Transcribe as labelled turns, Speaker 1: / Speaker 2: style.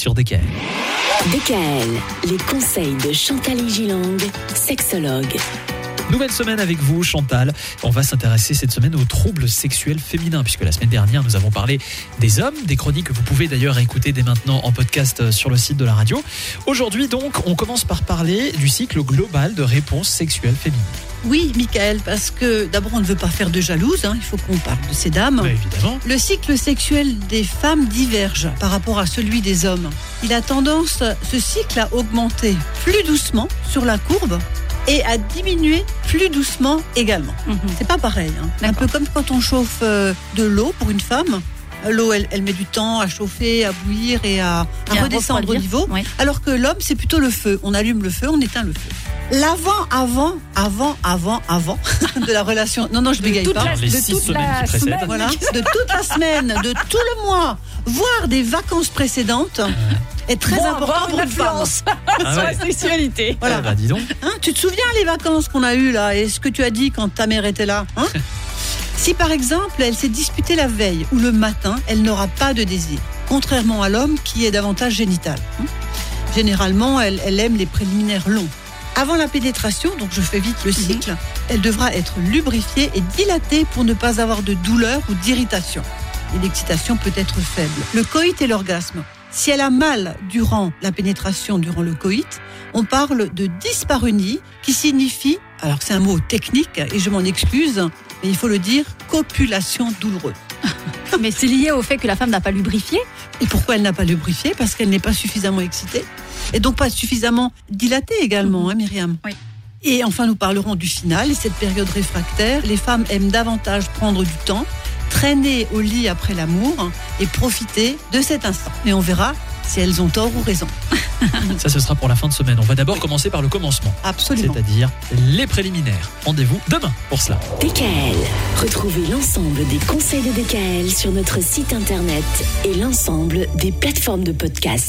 Speaker 1: sur DKL.
Speaker 2: DKL, les conseils de Chantal Gilang, sexologue.
Speaker 1: Nouvelle semaine avec vous, Chantal. On va s'intéresser cette semaine aux troubles sexuels féminins, puisque la semaine dernière, nous avons parlé des hommes, des chroniques que vous pouvez d'ailleurs écouter dès maintenant en podcast sur le site de la radio. Aujourd'hui, donc, on commence par parler du cycle global de réponse sexuelle féminine.
Speaker 3: Oui, Michael, parce que d'abord, on ne veut pas faire de jalouse, hein, il faut qu'on parle de ces dames.
Speaker 1: Évidemment.
Speaker 3: Le cycle sexuel des femmes diverge par rapport à celui des hommes. Il a tendance, ce cycle, à augmenter plus doucement sur la courbe et à diminuer plus doucement également. C'est pas pareil. hein. Un peu comme quand on chauffe euh, de l'eau pour une femme. L'eau, elle, elle met du temps à chauffer, à bouillir et à, à
Speaker 4: Et à
Speaker 3: redescendre au niveau.
Speaker 4: Oui.
Speaker 3: Alors que l'homme, c'est plutôt le feu. On allume le feu, on éteint le feu. L'avant, avant, avant, avant, avant de la relation. Non, non, je bégaye pas.
Speaker 4: la-
Speaker 1: Les
Speaker 4: de
Speaker 1: six
Speaker 4: toute
Speaker 1: semaines
Speaker 4: la
Speaker 1: qui précèdent.
Speaker 4: semaine.
Speaker 3: Voilà, de toute la semaine, de tout le mois, voire des vacances précédentes, est très important pour
Speaker 4: une influence
Speaker 1: Ah
Speaker 4: sur
Speaker 1: ouais.
Speaker 4: la sexualité.
Speaker 3: Voilà.
Speaker 1: Ah bah, dis donc.
Speaker 3: Hein, tu te souviens les vacances qu'on a eues là et ce que tu as dit quand ta mère était là hein Si par exemple elle s'est disputée la veille ou le matin, elle n'aura pas de désir, contrairement à l'homme qui est davantage génital. hein. Généralement, elle, elle aime les préliminaires longs. Avant la pénétration, donc je fais vite le cycle, elle devra être lubrifiée et dilatée pour ne pas avoir de douleur ou d'irritation. Et l'excitation peut être faible. Le coït et l'orgasme. Si elle a mal durant la pénétration, durant le coït, on parle de dyspareunie qui signifie, alors c'est un mot technique et je m'en excuse, mais il faut le dire, copulation douloureuse.
Speaker 4: Mais c'est lié au fait que la femme n'a pas lubrifié.
Speaker 3: Et pourquoi elle n'a pas lubrifié? Parce qu'elle n'est pas suffisamment excitée. Et donc pas suffisamment dilatée également, hein, Myriam?
Speaker 4: Oui.
Speaker 3: Et enfin, nous parlerons du final et cette période réfractaire. Les femmes aiment davantage prendre du temps, traîner au lit après l'amour et profiter de cet instant. Et on verra si elles ont tort ou raison.
Speaker 1: Ça, ce sera pour la fin de semaine. On va d'abord commencer par le commencement,
Speaker 3: Absolument.
Speaker 1: c'est-à-dire les préliminaires. Rendez-vous demain pour cela.
Speaker 2: DKL, retrouvez l'ensemble des conseils de DKL sur notre site internet et l'ensemble des plateformes de podcast.